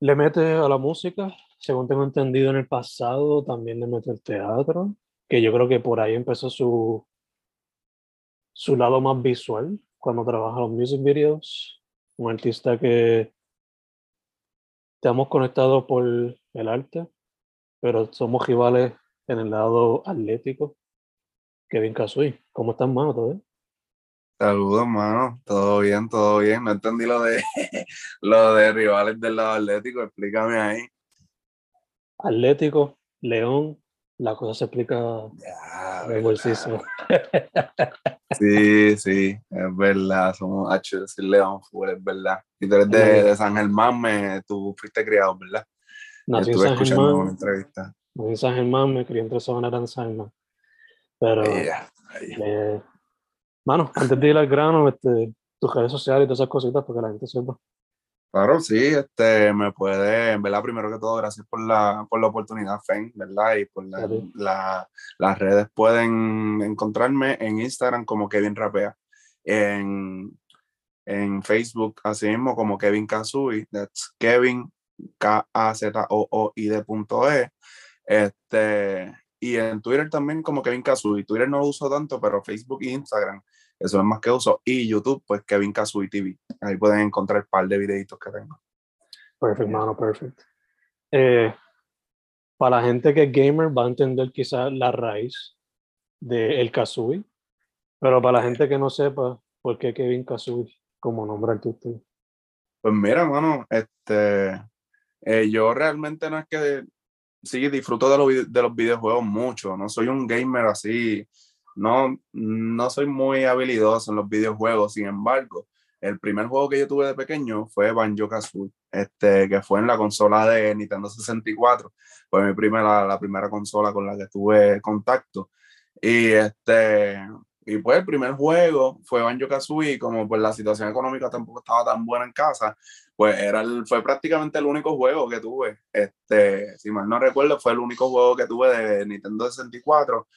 le mete a la música, según tengo entendido en el pasado, también le mete al teatro, que yo creo que por ahí empezó su, su lado más visual, cuando trabaja los music videos. Un artista que estamos conectados por el arte, pero somos rivales en el lado atlético. Kevin Kasui, ¿cómo estás, mano? Saludos, mano. Todo bien, todo bien. No entendí lo de lo de rivales del lado atlético. Explícame ahí. Atlético, León, la cosa se explica Ya, revolvísimo. Sí, sí, es verdad. Somos H decir León Full, es verdad. Y tú eres de, de San Germán, me, tú fuiste criado, ¿verdad? Nací en Estuve San escuchando una entrevista. nací en San Germán, me crié entre Sabana en San Germán. Pero, eh, mano, antes de ir al grano, este, tus redes sociales y todas esas cositas, porque la gente sepa. Claro, sí, este, me puede, en verdad, primero que todo, gracias por la, por la oportunidad, Fen, ¿verdad? Y por la, las redes pueden encontrarme en Instagram como Kevin Rapea, en, en Facebook, así mismo como Kevin Kazui, that's Kevin K-A-Z-O-O-I-D punto E, este, y en Twitter también como Kevin Kazui, Twitter no lo uso tanto, pero Facebook e Instagram, eso es más que uso, y YouTube, pues Kevin Kazui TV, ahí pueden encontrar un par de videitos que tengo. Perfect, mano, perfect. Eh, para la gente que es gamer va a entender quizás la raíz de el Kazooie, pero para la gente que no sepa por qué Kevin Kazooie como nombre artístico. Pues mira, mano, este, eh, yo realmente no es que sí disfruto de los, de los videojuegos mucho, no soy un gamer así, no, no soy muy habilidoso en los videojuegos, sin embargo, el primer juego que yo tuve de pequeño fue Banjo Kazooie, este, que fue en la consola de Nintendo 64, fue mi primera, la primera consola con la que tuve contacto, y este, y pues el primer juego fue Banjo Kazooie, como pues la situación económica tampoco estaba tan buena en casa, pues era fue prácticamente el único juego que tuve. Este, si mal no recuerdo, fue el único juego que tuve de Nintendo 64.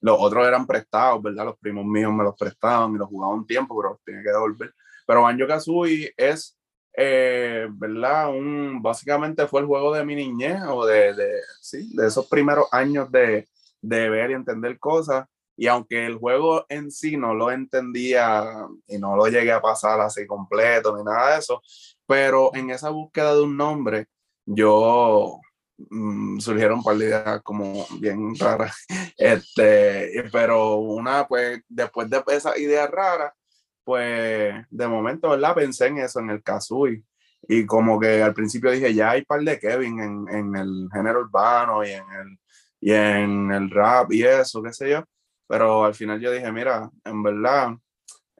Los otros eran prestados, ¿verdad? Los primos míos me los prestaban y los jugaba un tiempo, pero los tenía que devolver. Pero Banjo Kazooie es, eh, ¿verdad? Un, básicamente fue el juego de mi niñez o de, de, sí, de esos primeros años de, de ver y entender cosas. Y aunque el juego en sí no lo entendía y no lo llegué a pasar así completo ni nada de eso, pero en esa búsqueda de un nombre, yo mm, surgieron un par de ideas como bien raras. Este, pero una, pues, después de esa idea rara, pues de momento, ¿verdad? Pensé en eso, en el Kazooie. Y como que al principio dije, ya hay par de Kevin en, en el género urbano y en el, y en el rap y eso, qué sé yo. Pero al final yo dije, mira, en verdad,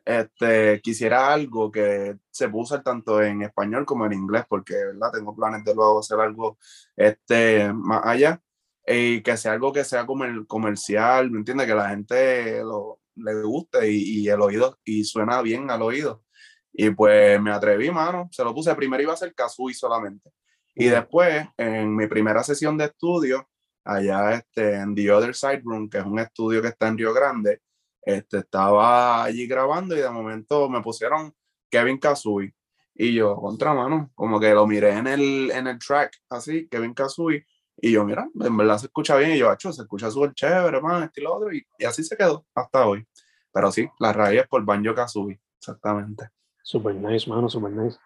este, quisiera algo que se pueda usar tanto en español como en inglés, porque ¿verdad? tengo planes de luego hacer algo este, más allá y que sea algo que sea comer- comercial, ¿me entiendes? Que la gente lo, le guste y, y el oído, y suena bien al oído. Y pues me atreví, mano, se lo puse, primero iba a ser Kazooie solamente. Y después, en mi primera sesión de estudio, allá este, en The Other Side Room, que es un estudio que está en Río Grande, este, estaba allí grabando y de momento me pusieron Kevin Kazooie. Y yo, contra mano, como que lo miré en el, en el track, así, Kevin Kazooie. Y yo, mira, en verdad se escucha bien. Y yo, hecho, se escucha súper chévere, man, este y lo otro. Y, y, así se quedó hasta hoy. Pero sí, la raíz es por Banjo Kazooie, exactamente. Super nice, mano, super nice.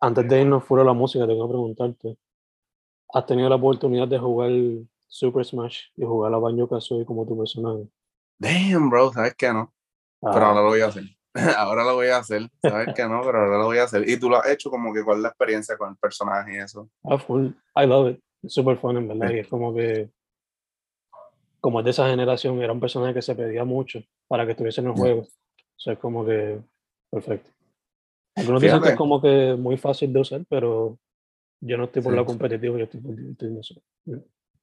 Antes de irnos fuera de la música, tengo que preguntarte. ¿Has tenido la oportunidad de jugar Super Smash y jugar a Banjo Kazooie como tu personaje? Damn, bro, ¿sabes qué no? Pero Ah, ahora lo voy a hacer. ahora lo voy a hacer. ¿Sabes qué no? Pero ahora lo voy a hacer. Y tú lo has hecho como que cuál es la experiencia con el personaje y eso. ah, full. I love it. Super fun, en verdad. Sí. Y es como que, como es de esa generación, era un personaje que se pedía mucho para que estuviese en el juego. O sea, es como que perfecto. Algunos dicen que Fíjate. es como que muy fácil de usar, pero yo no estoy por Sí. lo competitivo, yo estoy por divertirme.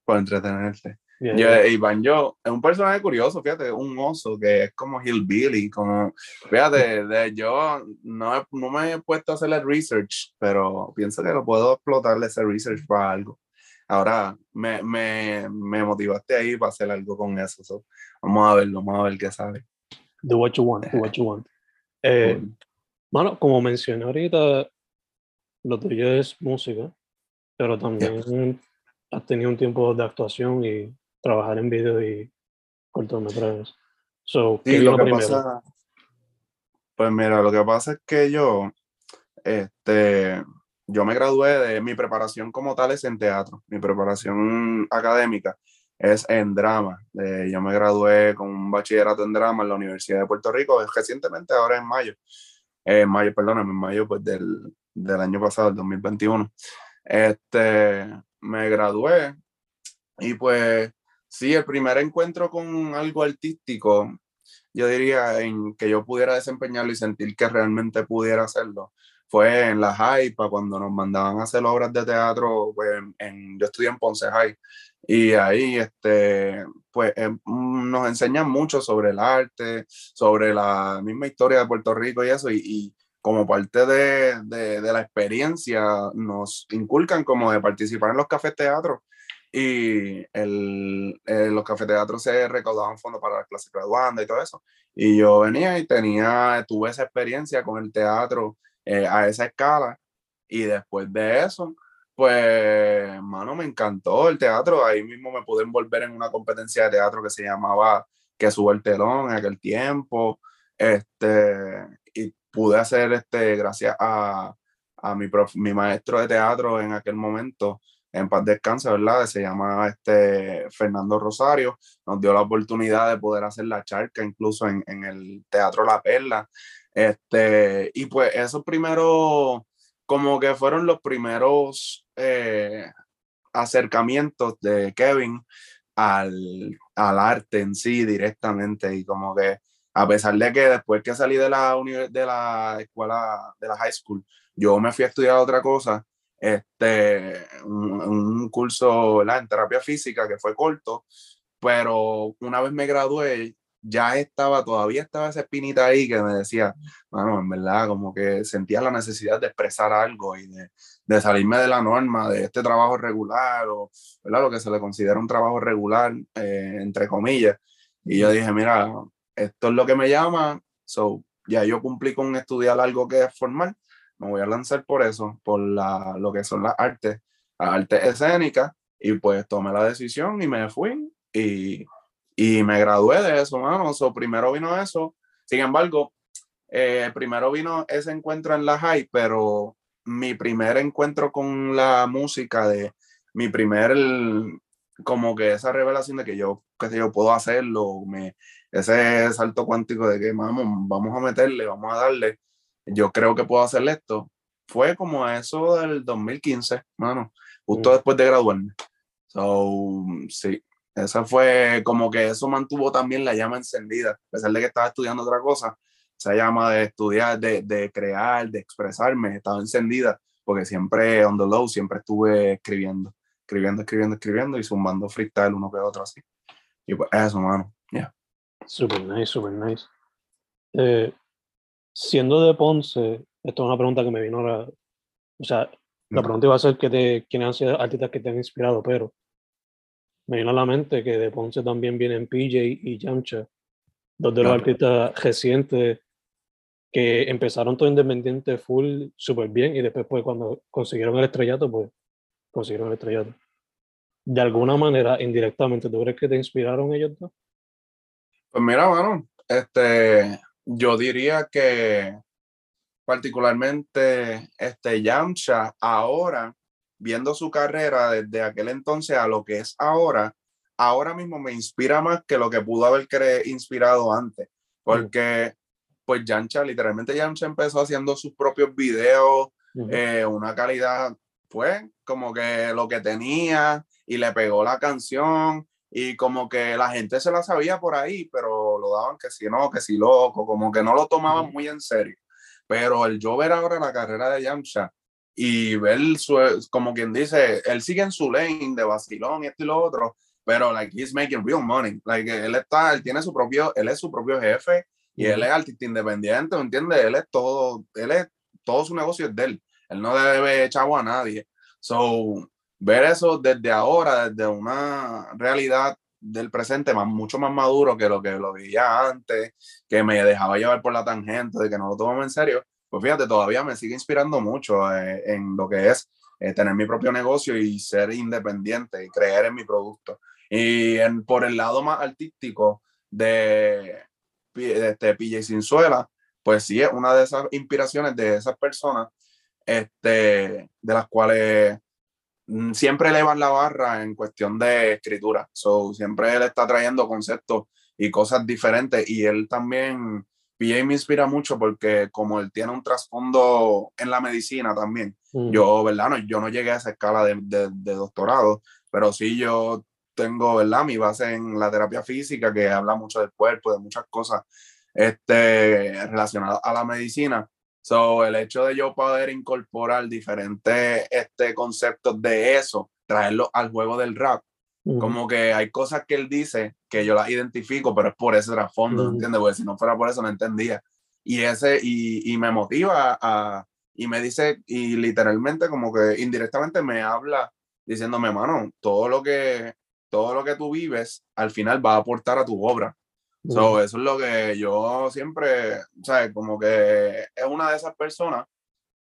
Por entretenerte. Yeah, Yo, yeah. y Banjo es un personaje curioso, fíjate, un oso que es como Hillbilly, como, fíjate, de, yo no, no me he puesto a hacer el research, pero pienso que lo puedo explotar ese research para algo. Ahora me, me, me motivaste ahí para hacer algo con eso. so, Vamos a verlo, vamos a ver qué sale. Do what you want, do what you want. Eh, Bueno, como mencioné ahorita, lo tuyo es música, pero también has tenido un tiempo de actuación y trabajar en video y cortometrajes. So, ¿qué Sí, lo que primero? pasa, pues mira, lo que pasa es que yo, este, yo me gradué de mi preparación como tal es en teatro, mi preparación académica es en drama. Eh, yo me gradué con un bachillerato en drama en la Universidad de Puerto Rico recientemente, ahora en mayo, eh, en mayo, perdóname, en mayo pues del, del año pasado, el 2021. Este, me gradué y pues sí, el primer encuentro con algo artístico yo diría, en que yo pudiera desempeñarlo y sentir que realmente pudiera hacerlo, fue en la Hypa, cuando nos mandaban a hacer obras de teatro, pues, yo estudié en Ponce High, y ahí, este, pues, eh, mm, nos enseñan mucho sobre el arte, sobre la misma historia de Puerto Rico y eso, y, como parte de, de, de la experiencia, nos inculcan como de participar en los cafés teatro y el, eh, los cafeteatros se recaudaban fondos para las clases graduandas y todo eso. Y yo venía y tenía, tuve esa experiencia con el teatro eh, a esa escala. Y después de eso, pues, mano, me encantó el teatro. Ahí mismo me pude envolver en una competencia de teatro que se llamaba Que sube el telón en aquel tiempo. Este, y pude hacer, este, gracias a, a mi, prof- mi maestro de teatro en aquel momento, en paz descanse, ¿verdad? Se llama este Fernando Rosario, nos dio la oportunidad de poder hacer la charca incluso en, en el Teatro La Perla. Este, y pues esos primeros, como que fueron los primeros eh, acercamientos de Kevin al, al arte en sí directamente y como que a pesar de que después que salí de la, de la escuela, de la high school, yo me fui a estudiar otra cosa, este, un, un curso ¿verdad? en terapia física que fue corto, pero una vez me gradué, ya estaba, todavía estaba esa espinita ahí que me decía, bueno, en verdad, como que sentía la necesidad de expresar algo y de, de salirme de la norma de este trabajo regular o, ¿verdad? Lo que se le considera un trabajo regular, eh, entre comillas. Y yo dije, mira, esto es lo que me llama, so, ya yo cumplí con estudiar algo que es formal, me voy a lanzar por eso, por la, lo que son las artes, las artes escénicas, y pues tomé la decisión y me fui y, y me gradué de eso, mano. So, primero vino eso, sin embargo, eh, primero vino ese encuentro en la high, pero mi primer encuentro con la música de mi primer, como que esa revelación de que yo, que sé yo puedo hacerlo, me, ese salto cuántico de que vamos, vamos a meterle, vamos a darle, yo creo que puedo hacer esto, fue como eso del 2015, mano, justo Mm. después de graduarme. So, sí, eso fue como que eso mantuvo también la llama encendida, a pesar de que estaba estudiando otra cosa, esa llama de estudiar, de, de crear, de expresarme, estaba encendida, porque siempre on the low, siempre estuve escribiendo, escribiendo, escribiendo, escribiendo y zumbando freestyle uno que otro así. Y pues eso, mano, ya. Super nice, super nice. Eh, siendo de Ponce, esto es una pregunta que me vino ahora. O sea, La pregunta iba a ser que te, quiénes han sido artistas que te han inspirado, pero me viene a la mente que de Ponce también vienen PJ y Yamcha, dos de los artistas recientes que empezaron todo independiente full súper bien y después pues cuando consiguieron el estrellato, pues consiguieron el estrellato. De alguna manera, indirectamente, ¿tú crees que te inspiraron ellos dos? Pues mira, mano, este, yo diría que particularmente este Yamcha ahora, viendo su carrera desde aquel entonces a lo que es ahora, ahora mismo me inspira más que lo que pudo haber inspirado antes, porque pues Yamcha, literalmente Yamcha empezó haciendo sus propios videos, eh, una calidad, pues, como que lo que tenía y le pegó la canción y como que la gente se la sabía por ahí, pero lo daban que si no, que si loco, como que no lo tomaban muy en serio. Pero el yo ver ahora la carrera de Yamcha y ver su, como quien dice, él sigue en su lane de vacilón y esto y lo otro, pero like he's making real money. Like él está, él tiene su propio, él es su propio jefe y él es artista independiente, ¿me entiendes? Él es todo, él es, todo su negocio es de él. Él no debe chavo a nadie. So, ver eso desde ahora, desde una realidad del presente más, mucho más maduro que lo que lo veía antes, que me dejaba llevar por la tangente, de que no lo tomaba en serio, pues fíjate, todavía me sigue inspirando mucho eh, en lo que es eh, tener mi propio negocio y ser independiente y creer en mi producto. Y en, por el lado más artístico de, de este PJ Sinzuela, pues sí es una de esas inspiraciones de esas personas, este, de las cuales siempre elevan la barra en cuestión de escritura. So, siempre él está trayendo conceptos y cosas diferentes y él también, PJ me inspira mucho porque como él tiene un trasfondo en la medicina también, Ujú. yo, ¿verdad? No, yo no llegué a esa escala de, de, de doctorado, pero sí yo tengo, ¿verdad? Mi base en la terapia física que habla mucho del cuerpo, de muchas cosas este, relacionadas a la medicina. So, el hecho de yo poder incorporar diferentes este, conceptos de eso, traerlo al juego del rap, Ujú. como que hay cosas que él dice que yo las identifico, pero es por ese trasfondo, Ujú. ¿entiendes? Porque si no fuera por eso no entendía. Y ese, y, y me motiva a, y me dice, y literalmente como que indirectamente me habla diciéndome, mano, todo lo que, todo lo que tú vives al final va a aportar a tu obra. So, eso es lo que yo siempre, ¿sabes? Como que es una de esas personas.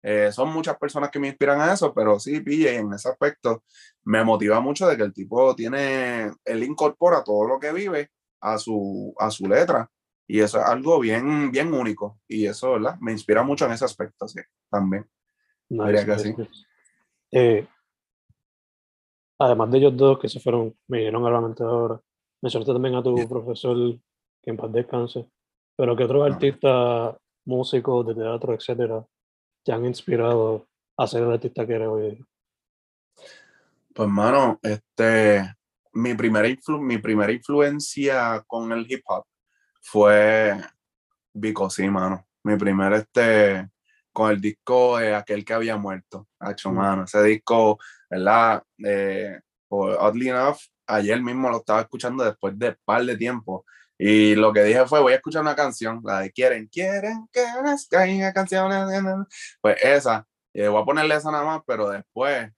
eh, son muchas personas que me inspiran a eso, pero sí, pille, en ese aspecto me motiva mucho de que el tipo tiene, él incorpora todo lo que vive a su, a su letra. Y eso es algo bien, bien único. Y eso, ¿verdad? Me inspira mucho en ese aspecto, sí, también. Nice, Diría que sí. Eh, además de ellos dos que se fueron, me vinieron a la mente ahora. Mencionaste también a tu Yeah. profesor, que en paz descanse. Pero que otros artistas, músicos de teatro, etcétera, te han inspirado a ser el artista que eres hoy? día? Pues, mano, este, mi primera, influ- mi primera influencia con el hip hop fue Vico, sí, mano. Mi primer, este, con el disco de aquel que había muerto. Hacho, Mm. mano. Ese disco, ¿verdad? Eh, por oddly enough, ayer mismo lo estaba escuchando después de un par de tiempo. Y lo que dije fue, voy a escuchar una canción, la de Quieren, quieren que caigan canciones. Pues esa, y voy a ponerle esa nada más, pero después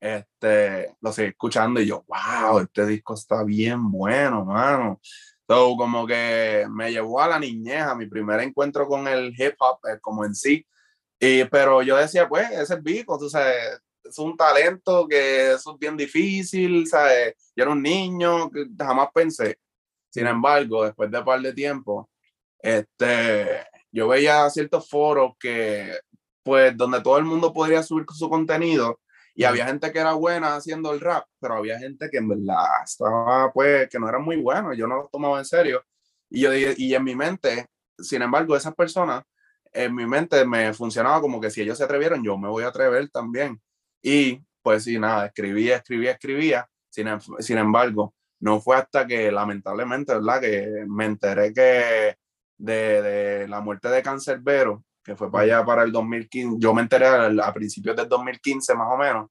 este, lo seguí escuchando y yo, wow, este disco está bien bueno, mano. So, como que me llevó a la niñez, a mi primer encuentro con el hip hop, eh, como en sí. Y, pero yo decía, pues, ese es Vico, tú sabes, es un talento que es bien difícil, ¿sabes? Yo era un niño que jamás pensé. Sin embargo, después de un par de tiempo, este, yo veía ciertos foros que, pues, donde todo el mundo podría subir su contenido y había gente que era buena haciendo el rap, pero había gente que en verdad estaba, pues, que no era muy bueno, yo no lo tomaba en serio. Y yo y en mi mente, sin embargo, esas personas, en mi mente me funcionaba como que si ellos se atrevieron, yo me voy a atrever también. Y pues sí, nada, escribía, escribía, escribía. Sin, em- sin embargo, no fue hasta que lamentablemente, ¿verdad? Que me enteré que de, de la muerte de Cancerbero, que fue para allá para el 2015, yo me enteré a, principios del 2015 más o menos,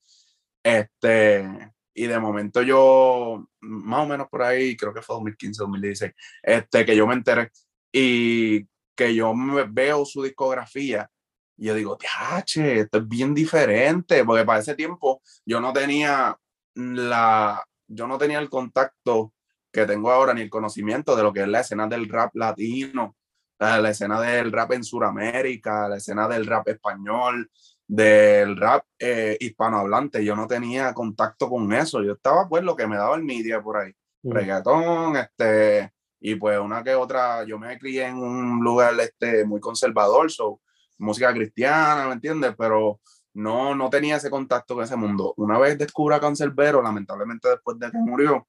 este, y de momento yo, más o menos por ahí, creo que fue 2015, 2016, este, que yo me enteré y que yo me veo su discografía. Y yo digo, che, esto es bien diferente, porque para ese tiempo yo no tenía la, yo no tenía el contacto que tengo ahora ni el conocimiento de lo que es la escena del rap latino, la escena del rap en Sudamérica, la escena del rap español, del rap eh, hispanohablante. Yo no tenía contacto con eso. Yo estaba pues lo que me daba el media por ahí. Mm. Reggaetón, este, y pues una que otra, yo me crié en un lugar este, muy conservador, so, música cristiana, ¿me entiendes? Pero no, no tenía ese contacto con ese mundo. Una vez descubrí a Cancerbero, lamentablemente después de que murió,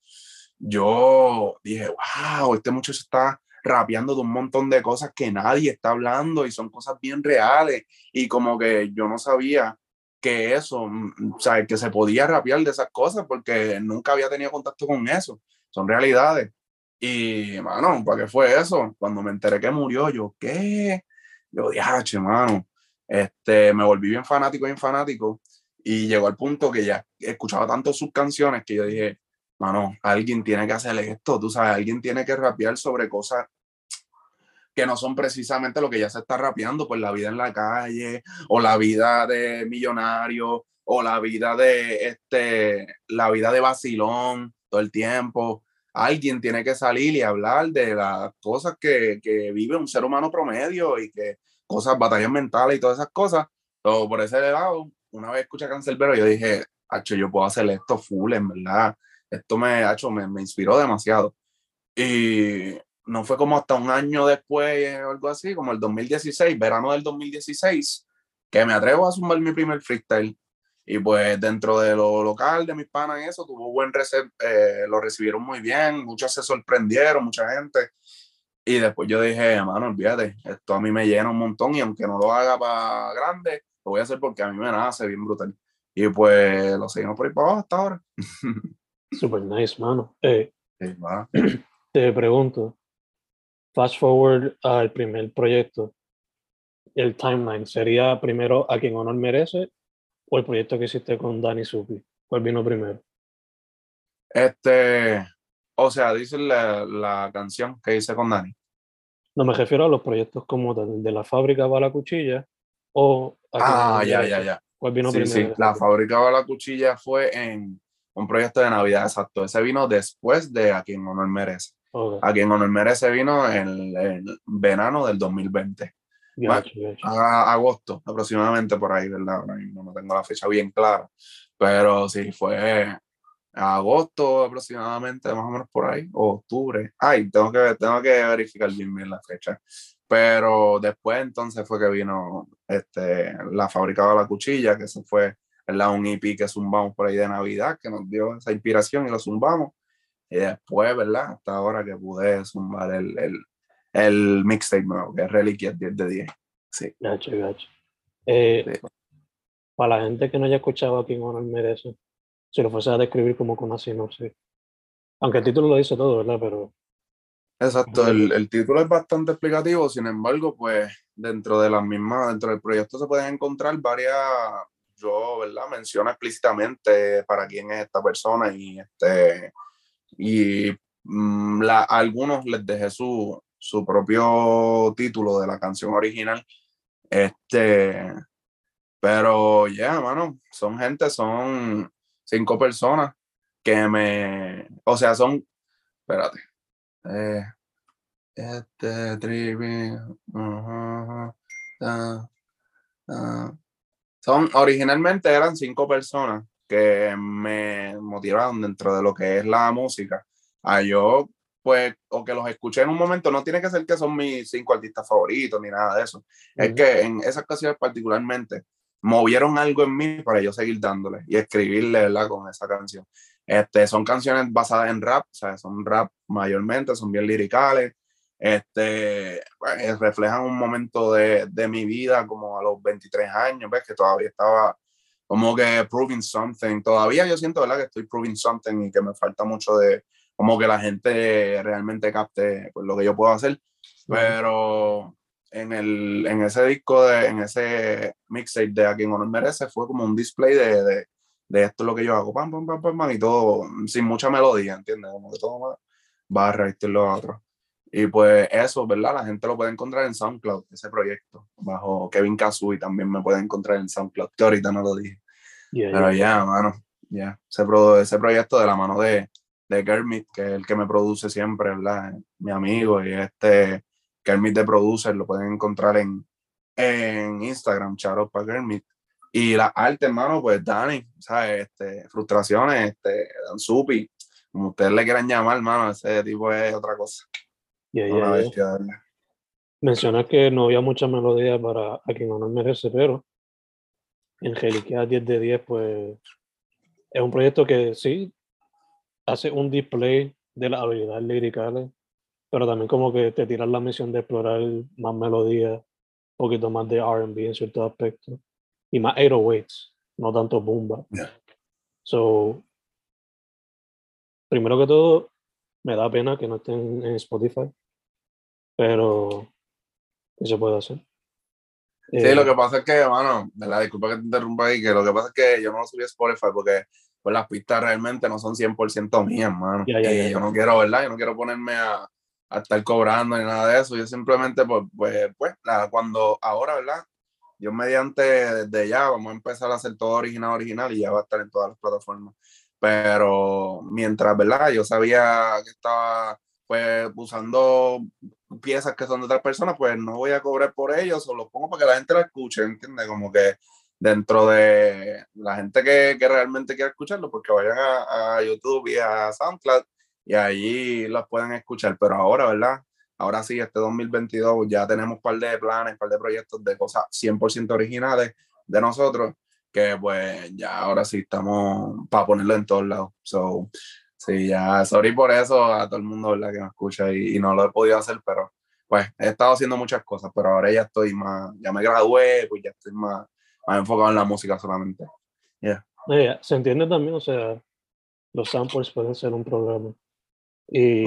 yo dije, wow, este muchacho está rapeando de un montón de cosas que nadie está hablando y son cosas bien reales y como que yo no sabía que eso, mm, o sea, que se podía rapear de esas cosas porque nunca había tenido contacto con eso, son realidades. Y, mano, ¿para qué fue eso? Cuando me enteré que murió, yo, ¿qué? Yo dije, mano, este, me volví bien fanático, bien fanático y llegó al punto que ya escuchaba tanto sus canciones que yo dije, mano, alguien tiene que hacer esto, tú sabes, alguien tiene que rapear sobre cosas que no son precisamente lo que ya se está rapeando, pues la vida en la calle, o la vida de millonario, o la vida de este, la vida de vacilón todo el tiempo. Alguien tiene que salir y hablar de las cosas que, que vive un ser humano promedio y que cosas, batallas mentales y todas esas cosas. Todo por ese lado, una vez escuché a Cancelbero, yo dije, hacho, yo puedo hacer esto full, en verdad. Esto me, hecho, me, me inspiró demasiado. Y no fue como hasta un año después o algo así, como el 2016, verano del 2016, que me atrevo a sumar mi primer freestyle. Y pues dentro de lo local, de mis panas y eso, tuvo buen eh, lo recibieron muy bien, muchos se sorprendieron, mucha gente. Y después yo dije, hermano, olvídate, esto a mí me llena un montón y aunque no lo haga para grande, lo voy a hacer porque a mí me nace bien brutal. Y pues lo seguimos por ahí para abajo hasta ahora. Super nice, mano. Eh, te pregunto, fast forward al primer proyecto, el timeline, ¿sería primero a quien honor merece o el proyecto que hiciste con Danny Supi? ¿Cuál vino primero? Este, o sea, dice la, la canción que hice con Dani. No me refiero a los proyectos como de, de la fábrica va la cuchilla o... ah, ya, ya, ya. ¿Cuál vino sí, primero? Sí, la fábrica va la cuchilla fue en un proyecto de Navidad, exacto. Ese vino después de A quien honor merece. A quien honor merece vino en el verano del 2020. A, agosto aproximadamente por ahí, ¿verdad? Ahora mismo no tengo la fecha bien clara, pero sí, fue agosto aproximadamente, más o menos por ahí, o octubre. Ay, tengo que, tengo que verificar bien, bien la fecha. Pero después entonces fue que vino este, la fábrica de la cuchilla, que eso fue ¿verdad? un EP que zumbamos por ahí de Navidad, que nos dio esa inspiración y lo zumbamos. Y después, ¿verdad? Hasta ahora que pude zumbar el, el, el mixtape nuevo, que es Reliquias 10 de 10. Sí. Gacho, gacho. Eh, Para la gente que no haya escuchado a King Honor merece, si lo fuese a describir como con una sinopsis. Aunque el título lo dice todo, ¿verdad? Pero. Exacto, el, el, título es bastante explicativo, sin embargo, pues dentro de las mismas, dentro del proyecto se pueden encontrar varias, yo, ¿verdad? Menciono explícitamente para quién es esta persona y este y mm, la, a algunos les dejé su, su propio título de la canción original. Este, pero ya, yeah, mano, son gente, son cinco personas que me, o sea, son, espérate, eh, este, trivi, uh, uh, uh, son, originalmente eran cinco personas que me motivaron dentro de lo que es la música. A yo, pues, o que los escuché en un momento, no tiene que ser que son mis cinco artistas favoritos ni nada de eso. Es que en esas ocasiones particularmente movieron algo en mí para yo seguir dándole y escribirle, ¿verdad? Con esa canción. Este, son canciones basadas en rap, o sea, son rap mayormente, son bien liricales. Este, pues, reflejan un momento de, de mi vida como a los 23 años, ves que todavía estaba como que proving something. Todavía yo siento, ¿verdad? Que estoy proving something y que me falta mucho de como que la gente realmente capte pues, lo que yo puedo hacer. Pero en, el, en ese disco, de, en ese mixtape de A quien honor merece, fue como un display de, de, de esto es lo que yo hago, pam, pam, pam, pam, y todo sin mucha melodía, ¿entiendes? Como que todo barra, esto y lo otro. Y pues eso, ¿verdad? La gente lo puede encontrar en SoundCloud, ese proyecto, bajo Kevin Kazui también me pueden encontrar en SoundCloud, que ahorita no lo dije. Pero ya, mano, ya. Ese, ese proyecto de la mano de, de Kermit, que es el que me produce siempre, ¿verdad? Mi amigo y este Kermit de Producer, lo pueden encontrar en, en Instagram, Charo para Kermit. Y la arte, hermano, pues Dani, ¿sabes? Este, frustraciones, este, Dan Supi, como ustedes le quieran llamar, hermano, ese tipo es otra cosa. Yeah, Mencionas que no había mucha melodía para A quien no merece, pero Angelica 10 de 10, pues es un proyecto que sí hace un display de las habilidades líricas, pero también como que te tiras la misión de explorar más melodías, un poquito más de RB en ciertos aspectos, y más 808s, no tanto bomba. So, primero que todo, me da pena que no estén en Spotify, pero ¿qué se puede hacer? Sí, lo eh, que pasa es que, bueno, la disculpa que te interrumpa ahí, que lo que pasa es que yo no lo subí a Spotify porque pues, las pistas realmente no son 100% mías, mano. y yo no quiero, ¿verdad? Yo no quiero ponerme a, a, estar cobrando ni nada de eso. Yo simplemente, pues, pues, pues cuando ahora, ¿verdad? Yo mediante desde ya vamos a empezar a hacer todo original, original y ya va a estar en todas las plataformas. Pero mientras, ¿verdad? Yo sabía que estaba pues usando piezas que son de otras personas, pues no voy a cobrar por ellos, o los pongo para que la gente la escuche, ¿entiendes? Como que dentro de la gente que, que realmente quiera escucharlo, porque vayan a, a, YouTube y a SoundCloud y allí los pueden escuchar. Pero ahora, ¿verdad? Ahora sí, este 2022 ya tenemos un par de planes, un par de proyectos de cosas 100% originales de nosotros, que pues ya ahora sí estamos para ponerlo en todos lados. So, Sí, ya, sorry por eso a todo el mundo ¿verdad? que me escucha y, no lo he podido hacer, pero pues he estado haciendo muchas cosas, pero ahora ya estoy más, ya me gradué, pues ya estoy más, más enfocado en la música solamente. Yeah. se entiende también, o sea, los samples pueden ser un problema. Y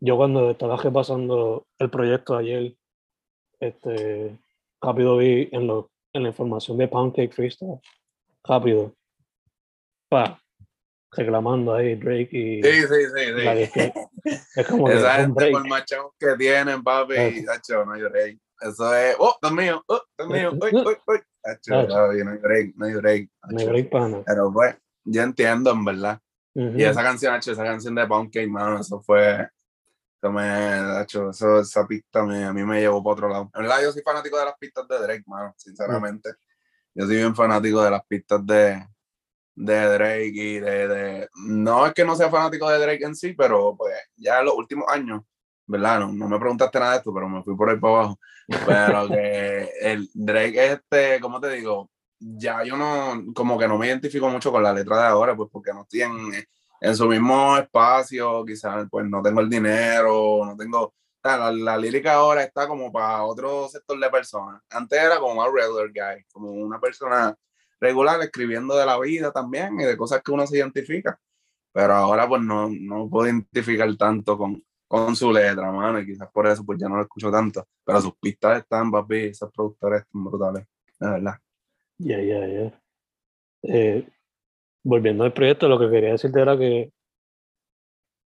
yo cuando estaba repasando el proyecto ayer, este, rápido vi en, lo, en la información de Pancake Freestyle, rápido, pa, reclamando ahí Drake y. Sí, sí, sí. sí. es como Esa gente por machos que tienen, papi, y no lloré. Eso es. ¡Oh, Dios mío! ¡Oh, Dios mío! ¡Uy, uy, uy! No lloré, no lloré. No lloré, pana. Pero pues, yo entiendo, en verdad. Y esa canción, esa canción de Pound mano, eso fue. Eso me, hecho, eso, esa pista me, a mí me llevó para otro lado. En verdad, yo soy fanático de las pistas de Drake, mano, sinceramente. Yo soy bien fanático de las pistas de, de Drake y de, No es que no sea fanático de Drake en sí, pero pues ya en los últimos años, ¿verdad? No, no me preguntaste nada de esto, pero me fui por ahí para abajo. Pero que el Drake, este, ¿cómo te digo? Ya yo no, como que no me identifico mucho con la letra de ahora, pues porque no estoy en, en su mismo espacio, quizás pues no tengo el dinero, no tengo... La, la, lírica ahora está como para otro sector de personas. Antes era como más regular guy, como una persona regular escribiendo de la vida también y de cosas que uno se identifica. Pero ahora pues no, no puedo identificar tanto con, con su letra, mano, y quizás por eso pues ya no lo escucho tanto. Pero sus pistas están, papi, esos productores están brutales, de verdad. Ya, ya, ya. Eh, volviendo al proyecto, lo que quería decirte era que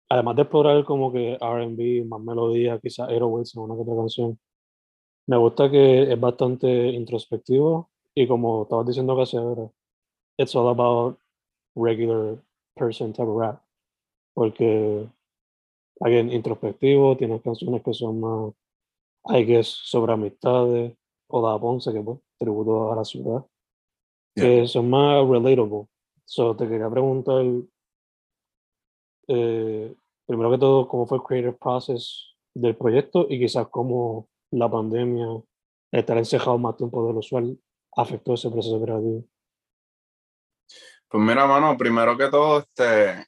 además de explorar como que RB, más melodía, quizás Aeroweights en una que otra canción, me gusta que es bastante introspectivo y como estabas diciendo casi ahora, it's all about regular person type of rap. Porque, alguien introspectivo, tienes canciones que son más, I guess, sobre amistades, o da Ponce, que pues, tributo a la ciudad, que son más relatable. So, te quería preguntar, eh, primero que todo, cómo fue el creative process del proyecto y quizás cómo la pandemia, estar encejado más tiempo de lo usual, afectó ese proceso creativo? Pues mira, mano, primero que todo, este,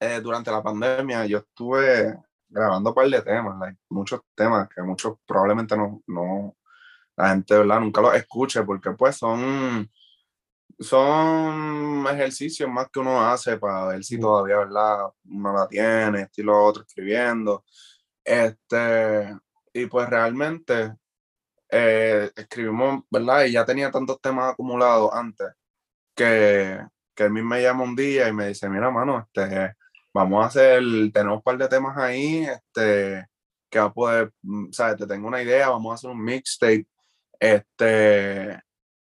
eh, durante la pandemia yo estuve grabando un par de temas, muchos temas que muchos probablemente no, no, la gente, ¿verdad? Nunca los escuche porque pues son, son ejercicios más que uno hace para ver si todavía, ¿verdad? Uno la tiene, estilo otro escribiendo. Este, y pues realmente eh, escribimos, ¿verdad? Y ya tenía tantos temas acumulados antes que, que él mismo me llama un día y me dice, mira, mano, este, vamos a hacer, tenemos un par de temas ahí, este, que va a poder, mm, sabes, te tengo una idea, vamos a hacer un mixtape, este,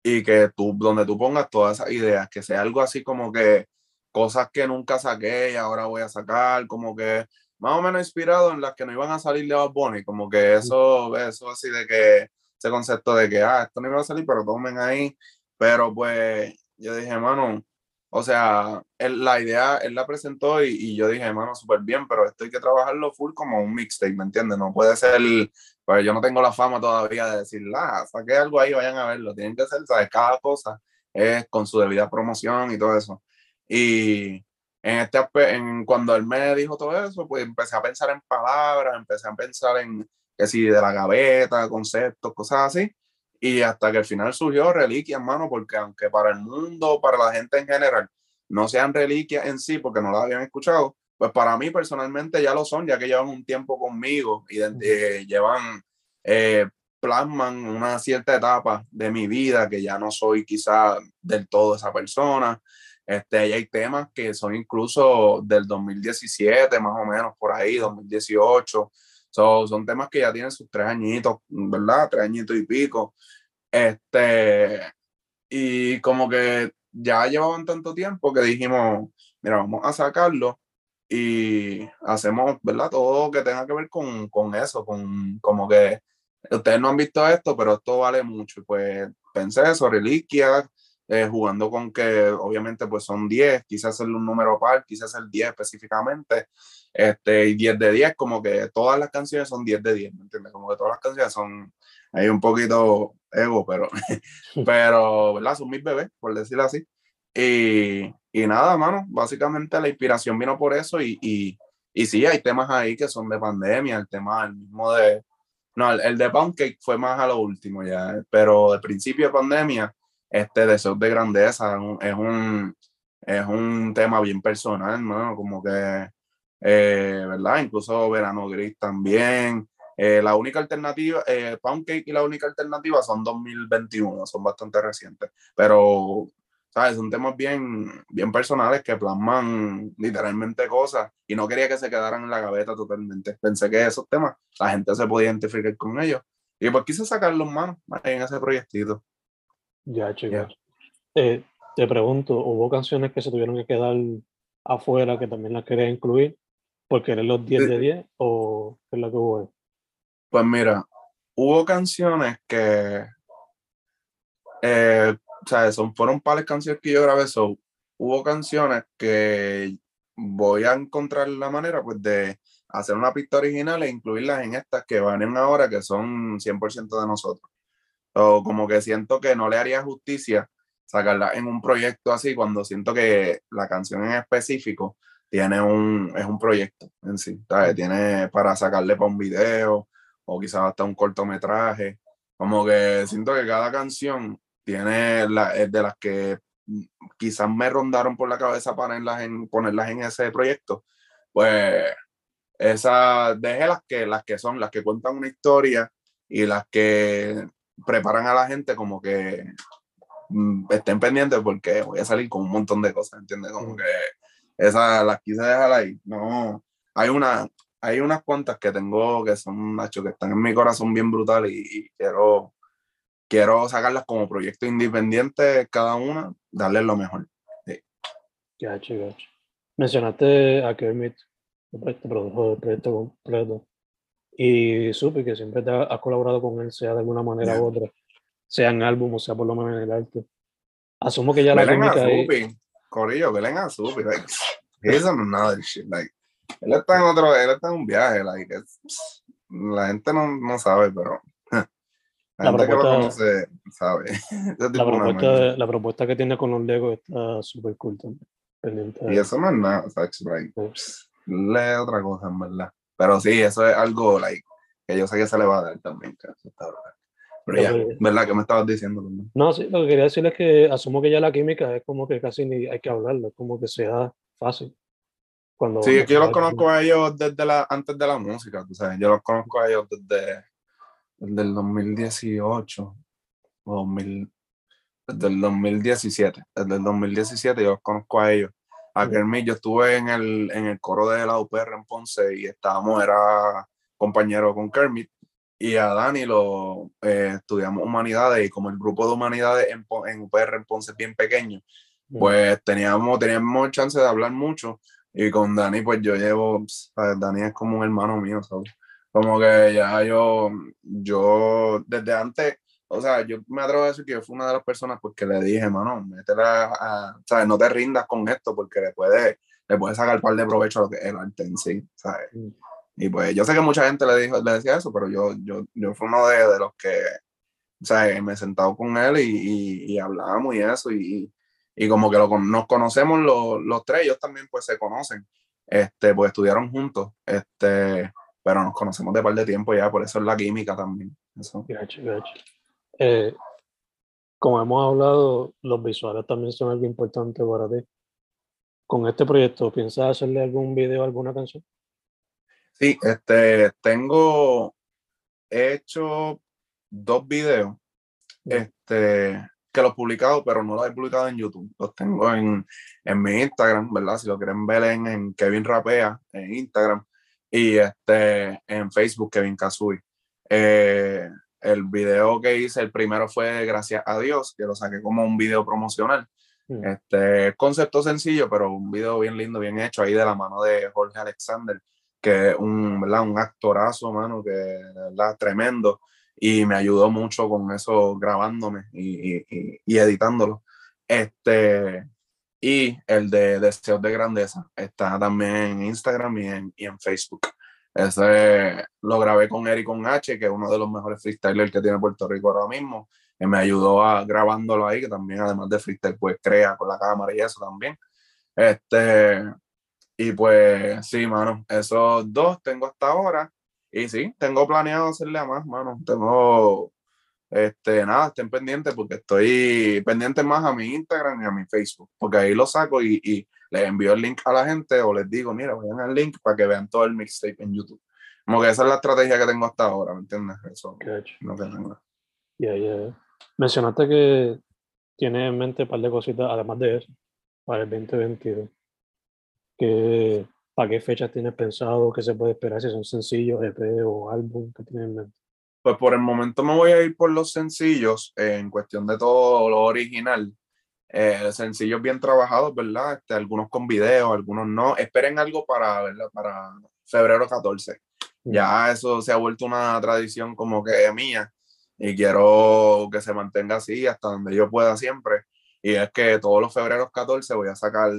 y que tú, donde tú pongas todas esas ideas, que sea algo así como que cosas que nunca saqué y ahora voy a sacar, como que más o menos inspirado en las que no iban a salir de Bad Bunny, como que eso, eso así de que, ese concepto de que, ah, esto no iba a salir, pero tomen ahí, pero pues yo dije, mano, o sea, él, la idea, él la presentó y, y yo dije, mano, súper bien, pero esto hay que trabajarlo full como un mixtape, ¿me entiendes? No puede ser, pues yo no tengo la fama todavía de decir, ah, saqué algo ahí, vayan a verlo, tienen que ser, ¿sabes? Cada cosa es con su debida promoción y todo eso. Y en este en, cuando él me dijo todo eso, pues empecé a pensar en palabras, empecé a pensar en que si de la gaveta, conceptos, cosas así. Y hasta que al final surgió reliquia, hermano, porque aunque para el mundo, para la gente en general, no sean reliquias en sí, porque no la habían escuchado, pues para mí personalmente ya lo son, ya que llevan un tiempo conmigo y eh, llevan, eh, plasman una cierta etapa de mi vida que ya no soy quizá del todo esa persona este, y hay temas que son incluso del 2017, más o menos, por ahí, 2018. Son temas que ya tienen sus tres añitos, ¿verdad? Tres añitos y pico. Este, y como que ya llevaban tanto tiempo que dijimos, mira, vamos a sacarlo y hacemos, ¿verdad? Todo que tenga que ver con, con eso, con como que ustedes no han visto esto, pero esto vale mucho. Pues pensé eso, reliquias, eh, jugando con que obviamente pues son 10, quizás hacerle un número par, quizás el 10 específicamente, este, y 10 de 10, como que todas las canciones son 10 de 10, ¿me entiendes? Como que todas las canciones son, hay un poquito ego, pero, pero, ¿verdad? Son mis bebés, por decirlo así. Y, y nada, mano, básicamente la inspiración vino por eso y, y, y sí, hay temas ahí que son de pandemia, el tema, el mismo de, no, el, el de Pound Cake fue más a lo último ya, pero de principio de pandemia, este deseo de grandeza es un, es un tema bien personal, ¿no? Como que, eh, ¿verdad? Incluso Verano Gris también. Eh, la única alternativa, eh, Pound Cake y la única alternativa son 2021, son bastante recientes, pero, ¿sabes? Son temas bien, bien personales que plasman literalmente cosas y no quería que se quedaran en la gaveta totalmente. Pensé que esos temas la gente se podía identificar con ellos y pues quise sacarlos, mano, en ese proyectito. Ya, chicos. Eh, te pregunto, ¿hubo canciones que se tuvieron que quedar afuera que también las quería incluir porque eran los 10 de 10 o es lo que hubo? Pues mira, hubo canciones que, eh, o sea, son, fueron pares canciones que yo grabé, so, hubo canciones que voy a encontrar la manera pues de hacer una pista original e incluirlas en estas que van en ahora que son 100% de nosotros. O como que siento que no le haría justicia sacarla en un proyecto así cuando siento que la canción en específico tiene un, es un proyecto en sí, Tiene para sacarle para un video o quizás hasta un cortometraje. Como que siento que cada canción tiene la, es de las que quizás me rondaron por la cabeza para ponerlas en, ponerlas en ese proyecto. Pues esas, deje las que, las que son, las que cuentan una historia y las que preparan a la gente como que mm, estén pendientes porque voy a salir con un montón de cosas, ¿entiendes? Como que esas las quise dejar ahí. No, hay una, hay unas cuantas que tengo que son macho que están en mi corazón bien brutal y, quiero, quiero sacarlas como proyecto independiente cada una, darles lo mejor. Sí. Gacho, gacho. Mencionaste a Kermit, el produjo el proyecto completo. Y supe que siempre te has colaborado con él, sea de alguna manera u otra, sea en álbum o sea por lo menos en el arte. Asumo que ya la química ahí... Corillo, Belén a Supi, like, he's on another shit, like, él está en otro, él está en un viaje, like, la gente no, no sabe, pero la, la propuesta, que lo conoce sabe. la, propuesta, la propuesta que tiene con los Legos está súper cool también. Pendiente y eso no es nada, like, lee otra cosa, en verdad. Pero sí, eso es algo like, que yo sé que se le va a dar también. Pero ya, ¿verdad? que me estabas diciendo? No, sí, lo que quería decir es que asumo que ya la química es como que casi ni hay que hablarlo, como que sea fácil. Cuando sí, es que yo los conozco a ellos desde la, antes de la música, tú sabes, yo los conozco a ellos desde, desde el 2018 o desde el 2017, desde el 2017 yo los conozco a ellos A. Kermit, yo estuve en el, en el coro de la UPR en Ponce y estábamos, era compañero con Kermit. Y a Dani lo eh, estudiamos humanidades y como el grupo de humanidades en, en UPR en Ponce es bien pequeño, pues teníamos, teníamos chance de hablar mucho. Y con Dani, pues yo llevo, ¿sabes? Dani es como un hermano mío, ¿sabes? Como que ya yo, yo desde antes, o sea, yo me atrevo a decir que yo fui una de las personas pues, que le dije, mano, métela a, ¿sabes? No te rindas con esto porque le puedes le puedes sacar par de provecho a lo que es el arte en sí, ¿sabes? Mm. Y pues yo sé que mucha gente le, dijo, le decía eso, pero yo, yo, yo fui uno de, de los que, sea, me he sentado con él y, y, y hablamos y eso, y, y como que lo, nos conocemos los, los tres, ellos también pues se conocen, este, pues estudiaron juntos, este, pero nos conocemos de par de tiempo ya, por eso es la química también. Eso. Gacho, gacho. Eh, como hemos hablado, los visuales también son algo importante para ti. Con este proyecto, ¿piensas hacerle algún video, alguna canción? Sí, este, tengo hecho dos videos, este, que los he publicado, pero no los he publicado en YouTube. Los tengo en, en mi Instagram, ¿verdad? Si lo quieren ver en, en Kevin Rapea, en Instagram, y este, en Facebook, Kevin Kazui. Eh, el video que hice, el primero fue Gracias a Dios, que lo saqué como un video promocional. Mm. Este concepto sencillo, pero un video bien lindo, bien hecho ahí de la mano de Jorge Alexander, que es un, ¿verdad? un actorazo, mano, que verdad tremendo. Y me ayudó mucho con eso grabándome y, y, y- y editándolo. Este, y el de Deseos de Grandeza está también en Instagram y en, y en Facebook. Ese lo grabé con Eric con H, que es uno de los mejores freestylers que tiene Puerto Rico ahora mismo que me ayudó a grabándolo ahí, que también además de freestyle, pues crea con la cámara y eso también. Este, y pues sí, mano, esos dos tengo hasta ahora. Y sí, tengo planeado hacerle a más, mano. Tengo, este, nada, estén pendientes porque estoy pendiente más a mi Instagram y a mi Facebook, porque ahí lo saco y, y les envío el link a la gente o les digo, mira, vayan al link para que vean todo el mixtape en YouTube. Como que esa es la estrategia que tengo hasta ahora, ¿me entiendes? Eso, que tengo. Ya, ya. Mencionaste que tienes en mente un par de cositas, además de eso, para el 2022. ¿Qué, ¿Para qué fechas tienes pensado? ¿Qué se puede esperar? Si son sencillos, EP o álbum que tienes en mente. Pues por el momento me voy a ir por los sencillos, eh, en cuestión de todo lo original. Eh, sencillos bien trabajados, ¿verdad? Este, algunos con video, algunos no. Esperen algo para, ¿verdad? para febrero 14. Ya eso se ha vuelto una tradición como que mía y quiero que se mantenga así hasta donde yo pueda siempre. Y es que todos los febreros 14 voy a sacar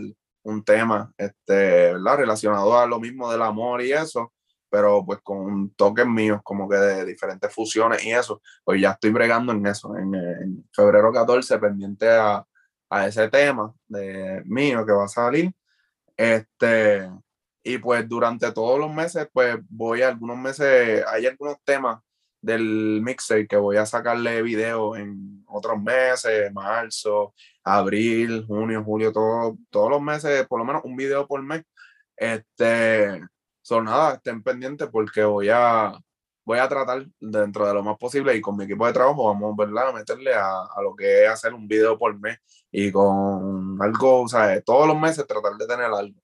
un tema, este, ¿verdad? Relacionado a lo mismo del amor y eso, pero pues con toques míos, como que de diferentes fusiones y eso. Pues ya estoy bregando en eso, en, en febrero 14, pendiente a, a ese tema de mío que va a salir. Este, y pues durante todos los meses, pues voy a algunos meses, hay algunos temas del mixtape que voy a sacarle video en otros meses, marzo, abril, junio, julio, todo, todos los meses, por lo menos un video por mes. Este, son nada, estén pendientes porque voy a, voy a tratar dentro de lo más posible y con mi equipo de trabajo vamos ¿verdad? a meterle a, a lo que es hacer un video por mes y con algo, o sea, todos los meses tratar de tener algo.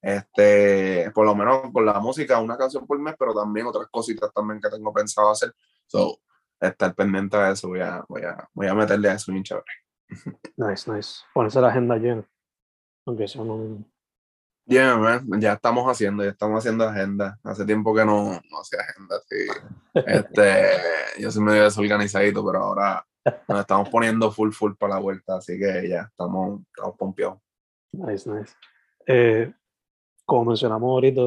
Este, por lo menos con la música, una canción por mes, pero también otras cositas también que tengo pensado hacer. So, estar pendiente de eso, voy a, voy a, voy a meterle a eso bien chévere. Nice, nice. Ponerse la agenda llena. Aunque eso no. Yeah, man, ya estamos haciendo, ya estamos haciendo agenda. Hace tiempo que no, no hacía agenda, sí. Este, yo soy medio desorganizadito, pero ahora nos estamos poniendo full, full para la vuelta, así que ya estamos, estamos pompeados. Nice, nice. Eh, como mencionamos ahorita,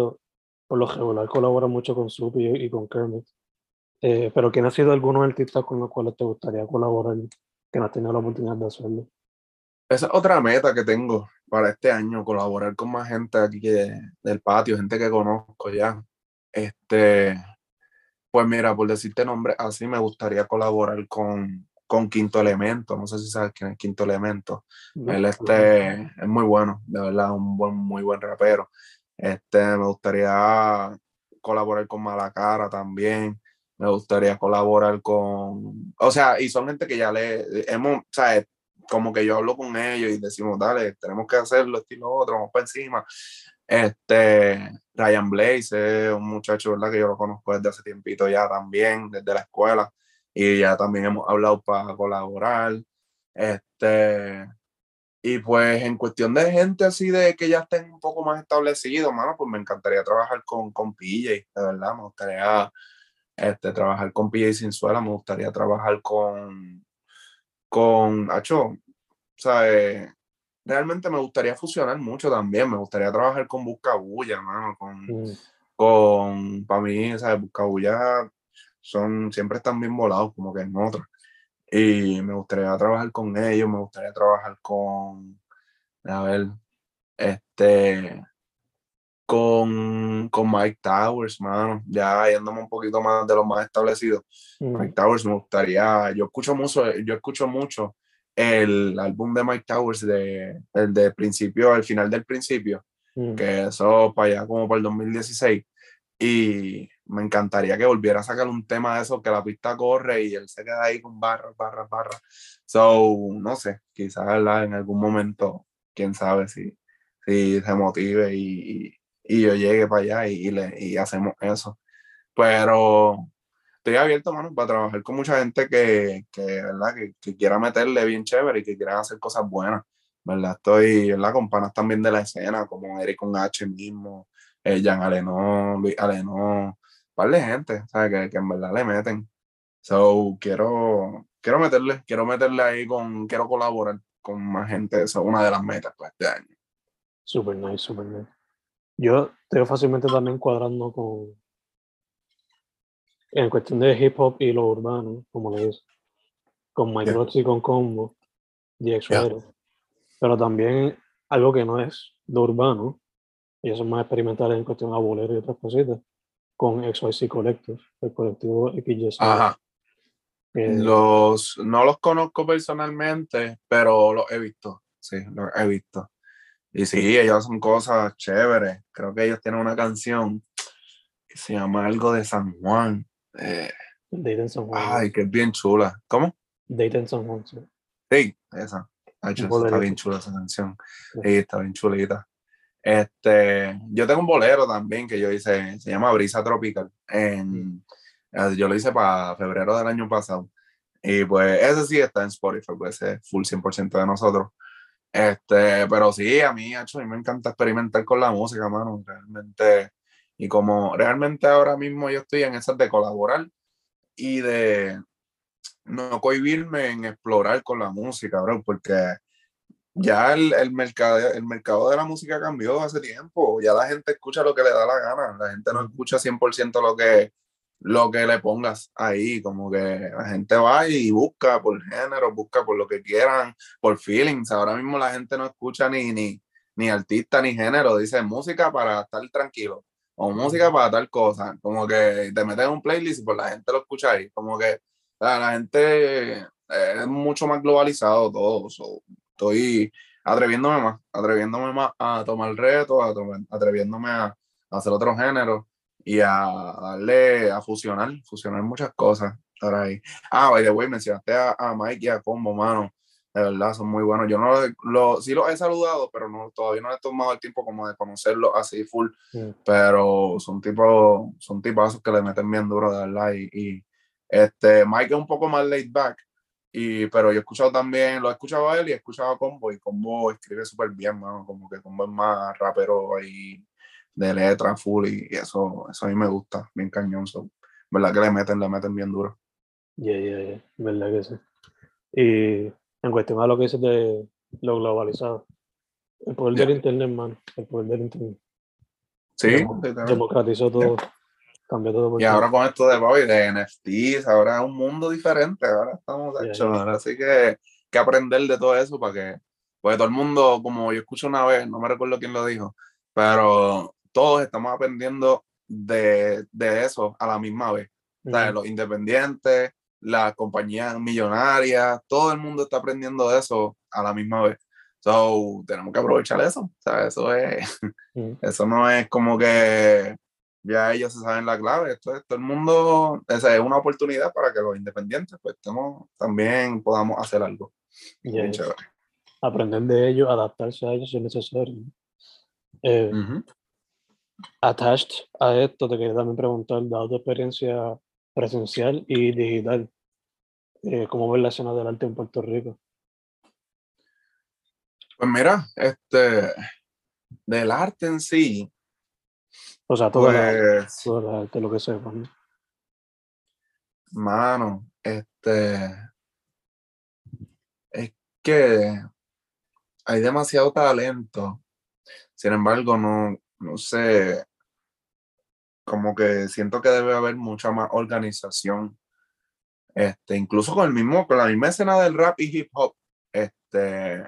por lo regular colabora mucho con Supi y, y con Kermit. Eh, pero ¿quién ha sido algunos artistas con los cuales te gustaría colaborar que no has tenido la oportunidad de hacerlo? Esa es otra meta que tengo para este año, colaborar con más gente aquí que, del patio, gente que conozco ya. Este, pues mira, por decirte nombre, así me gustaría colaborar con, con Quinto Elemento. No sé si sabes quién es Quinto Elemento. ¿No? Él este, es muy bueno, de verdad, un buen, muy buen rapero. Este, me gustaría colaborar con Malacara también. Me gustaría colaborar con, o sea, y son gente que ya le hemos, o sea, como que yo hablo con ellos y decimos, dale, tenemos que hacerlo, esto y lo otro, vamos para encima. Este, Ryan Blaze es un muchacho, ¿verdad? Que yo lo conozco desde hace tiempito ya también, desde la escuela, y ya también hemos hablado para colaborar. Este, y pues en cuestión de gente así de que ya estén un poco más establecidos, mano, pues me encantaría trabajar con, con PJ, de verdad, me gustaría este, trabajar con PJ Sinzuela, me gustaría trabajar con, con, Acho, o sea, eh, realmente me gustaría fusionar mucho también, me gustaría trabajar con Buscabulla, mano, con, mm. con, para mí, ¿sabes? Buscabulla son, siempre están bien volados como que en otros y me gustaría trabajar con ellos, me gustaría trabajar con, a ver, este, con, con Mike Towers, mano, ya yéndome un poquito más de los más establecidos. Mm. Mike Towers me gustaría, yo escucho mucho, yo escucho mucho el álbum de Mike Towers de, el de principio al final del principio, mm. que eso para allá como para el 2016. Y me encantaría que volviera a sacar un tema de eso, que la pista corre y él se queda ahí con barras, barras, barras. So, no sé, quizás en algún momento, quién sabe si, si se motive y, y, yo llegue para allá y, le, y hacemos eso. Pero estoy abierto, mano, para trabajar con mucha gente que, que, ¿verdad? Que, que, quiera meterle bien chévere y que quiera hacer cosas buenas, ¿verdad? Estoy, ¿verdad? Con panas también de la escena, como Eric con H mismo, eh, Jan Alenó, Luis Alenó, par de gente, ¿sabes? Que, que, en verdad le meten. So, quiero, quiero meterle, quiero meterle ahí con, quiero colaborar con más gente. Eso es una de las metas pues, este año. Super nice, super nice. Yo estoy fácilmente también cuadrando con, en cuestión de hip hop y lo urbano, como le dices, con Mike yeah. y con Combo y Pero también algo que no es de urbano, y eso es más experimental en cuestión de bolero y otras cositas, con XYZ Collective, el colectivo XYZ. Ajá. Eh, los, no los conozco personalmente, pero los he visto. Sí, los he visto. Y sí, ellos son cosas chéveres. Creo que ellos tienen una canción que se llama algo de San Juan. Eh, Date San Juan. Ay, que es bien chula. ¿Cómo? Date en San Juan, sí. Sí, esa. está bien chula esa canción. Sí, está bien chulita. Este, yo tengo un bolero también que yo hice, se llama Brisa Tropical. En, eh, yo lo hice para febrero del año pasado. Y pues ese sí está en Spotify, pues es full 100% de nosotros. Este, pero sí, a mí, a mí me encanta experimentar con la música, mano, realmente. Y como realmente ahora mismo yo estoy en esas de colaborar y de no cohibirme en explorar con la música, bro, porque ya el, el, mercado, el mercado de la música cambió hace tiempo. Ya la gente escucha lo que le da la gana. La gente no escucha 100% lo que, lo que le pongas ahí. Como que la gente va y busca por género, busca por lo que quieran, por feelings. Ahora mismo la gente no escucha ni, ni, ni artista ni género. Dice música para estar tranquilo o música para tal cosa. Como que te metes en un playlist y pues la gente lo escucha ahí. Como que la, la gente es mucho más globalizado todo estoy atreviéndome más, atreviéndome más a tomar retos, atreviéndome a, hacer otro género y a darle, a fusionar, fusionar muchas cosas. Estar ahí. Ah, by the way, mencionaste a, a, Mike y a Combo, mano. De verdad, son muy buenos. Yo no lo, sí los he saludado, pero no, todavía no he tomado el tiempo como de conocerlos así full. Pero son tipos, son tipazos que le meten bien duro, de verdad. Y, y este, Mike es un poco más laid back, y, pero yo he escuchado también, lo he escuchado a él y he escuchado a Combo, y Combo escribe súper bien, mano, como que Combo es más rapero ahí de letra full, y, eso, eso a mí me gusta, bien cañón, verdad que le meten, le meten bien duro. Yeah, yeah, yeah, verdad que sí. Y en cuestión a lo que dices de lo globalizado, el poder del internet, mano, el poder del internet. Sí, democratizó todo y ahora con esto de Bobby, de NFTs, ahora es un mundo diferente, ahora estamos hechos, así que que aprender de todo eso para que, pues todo el mundo, como yo escucho una vez, no me recuerdo quién lo dijo, pero todos estamos aprendiendo de, de eso a la misma vez. los independientes, las compañías millonarias, todo el mundo está aprendiendo de eso a la misma vez. So, tenemos que aprovechar eso. O sea, eso es, eso no es como que ya ellos se saben la clave. Esto es todo el mundo, esa es una oportunidad para que los independientes pues estemos, también podamos hacer algo. Yes. Aprender de ellos, adaptarse a ellos si es necesario. Eh. Attached a esto, te quería también preguntar, dado tu experiencia presencial y digital, eh, ¿cómo ves la escena del arte en Puerto Rico? Pues mira, este, del arte en sí, O sea, todo el arte, pues, todo el arte, lo que sepas. ¿no? mano, este, es que hay demasiado talento. Sin embargo, no, no sé, como que siento que debe haber mucha más organización. Este, incluso con el mismo, con la misma escena del rap y hip hop, este,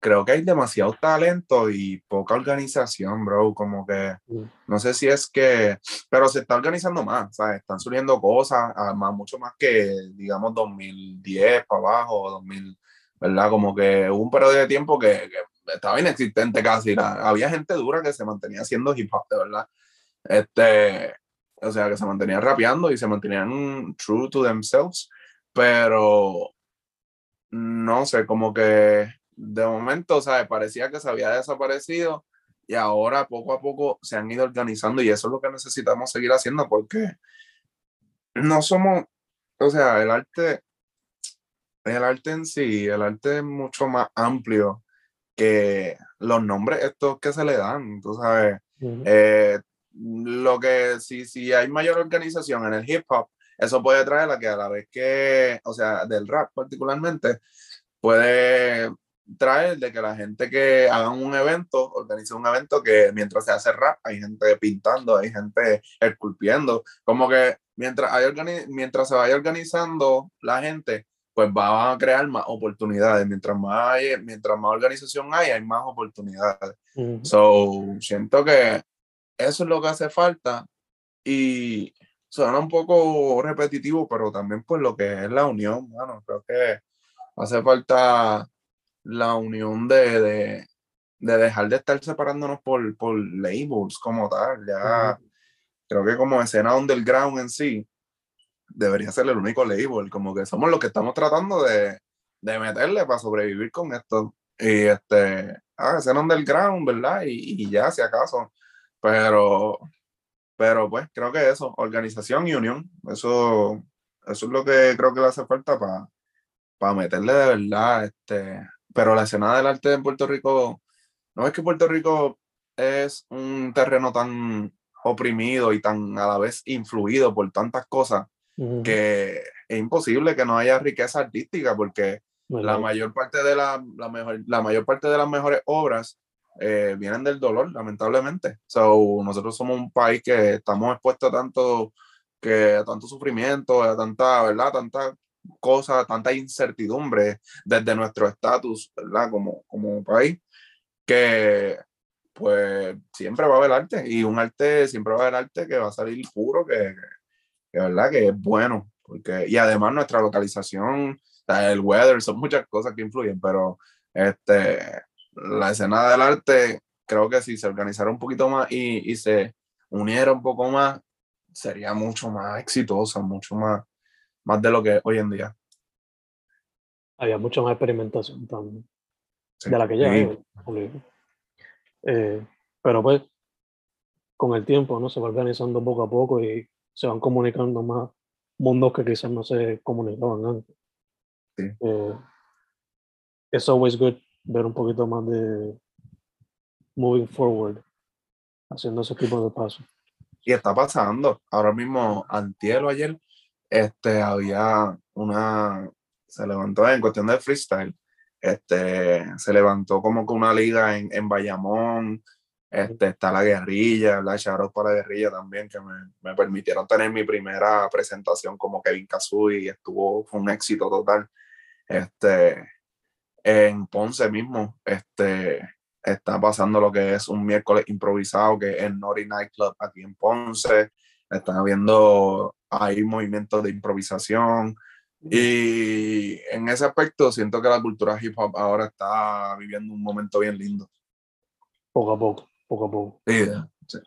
creo que hay demasiado talento y poca organización, bro. Como que Mm. no sé si es que, pero se está organizando más, ¿sabes? Están surgiendo cosas, además, mucho más que, digamos, 2010 para abajo, 2000, ¿verdad? Como que hubo un periodo de tiempo que, que estaba inexistente casi. la- había gente dura que se mantenía haciendo hip hop, de verdad. Este, o sea, que se mantenían rapeando y se mantenían true to themselves, pero no sé, como que de momento, ¿sabes? Parecía que se había desaparecido y ahora poco a poco se han ido organizando y eso es lo que necesitamos seguir haciendo porque no somos, o sea, el arte, el arte en sí, el arte es mucho más amplio que los nombres estos que se le dan, tú sabes. Ujú. Eh, lo que si, si hay mayor organización en el hip hop, eso puede traer a que a la vez que, o sea, del rap particularmente, puede traer de que la gente que haga un evento, organice un evento que mientras se hace rap, hay gente pintando, hay gente esculpiendo, como que mientras, hay organi- mientras se vaya organizando la gente, pues va a crear más oportunidades. Mientras más, hay, mientras más organización hay, hay más oportunidades. Ujú. So, siento que eso es lo que hace falta y suena un poco repetitivo, pero también pues lo que es la unión, bueno, creo que hace falta la unión de, de, de dejar de estar separándonos por, por labels como tal, ya creo que como escena underground en sí, debería ser el único label, como que somos los que estamos tratando de, de meterle para sobrevivir con esto. Y este, ah, escena underground, ¿verdad? Y, ya, si acaso. Pero, pero pues creo que eso, organización y unión, eso, eso es lo que creo que le hace falta para meterle de verdad. Este, pero la escena del arte en Puerto Rico, no es que Puerto Rico es un terreno tan oprimido y tan a la vez influido por tantas cosas Que es imposible que no haya riqueza artística porque la mayor parte de la, la mejor, la mayor parte de las mejores obras eh, vienen del dolor, lamentablemente. So, nosotros somos un país que estamos expuestos a tanto que a tanto sufrimiento, a tanta, ¿verdad? Tanta cosa, tanta incertidumbre desde nuestro estatus, ¿verdad? Como, como país, que pues siempre va a haber arte y un arte, siempre va a haber arte que va a salir puro, que, que, ¿verdad? Que es bueno, porque, y además nuestra localización, el weather, son muchas cosas que influyen, pero este, la escena del arte, creo que si se organizara un poquito más y, y se uniera un poco más, sería mucho más exitosa, mucho más, más de lo que es hoy en día. Había mucha más experimentación también, Sí. de la que ya Sí. hay. Eh, pero pues, con el tiempo, ¿no? Se va organizando poco a poco y se van comunicando más mundos que quizás no se comunicaban antes. Sí. Eh, it's always good ver un poquito más de moving forward, haciendo ese tipo de pasos. Y está pasando. Ahora mismo, antier o ayer, este, había una, se levantó en cuestión de freestyle, este, se levantó como que una liga en, en Bayamón, este, está la guerrilla, la shout para la guerrilla también, que me, me permitieron tener mi primera presentación como Kevin Kazooie y estuvo, fue un éxito total. Este, en Ponce mismo, este, está pasando lo que es un miércoles improvisado, que es el Nightclub aquí en Ponce. Están habiendo ahí movimientos de improvisación. Y en ese aspecto siento que la cultura hip hop ahora está viviendo un momento bien lindo. Poco a poco, poco a poco. Sí.